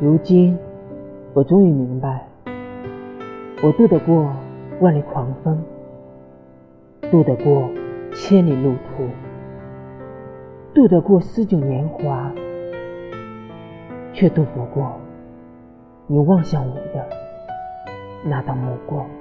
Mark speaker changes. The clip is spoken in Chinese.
Speaker 1: 如今我终于明白我渡得过万里狂风渡得过千里路途渡得过诗酒年华却渡不过你望向我的那道目光。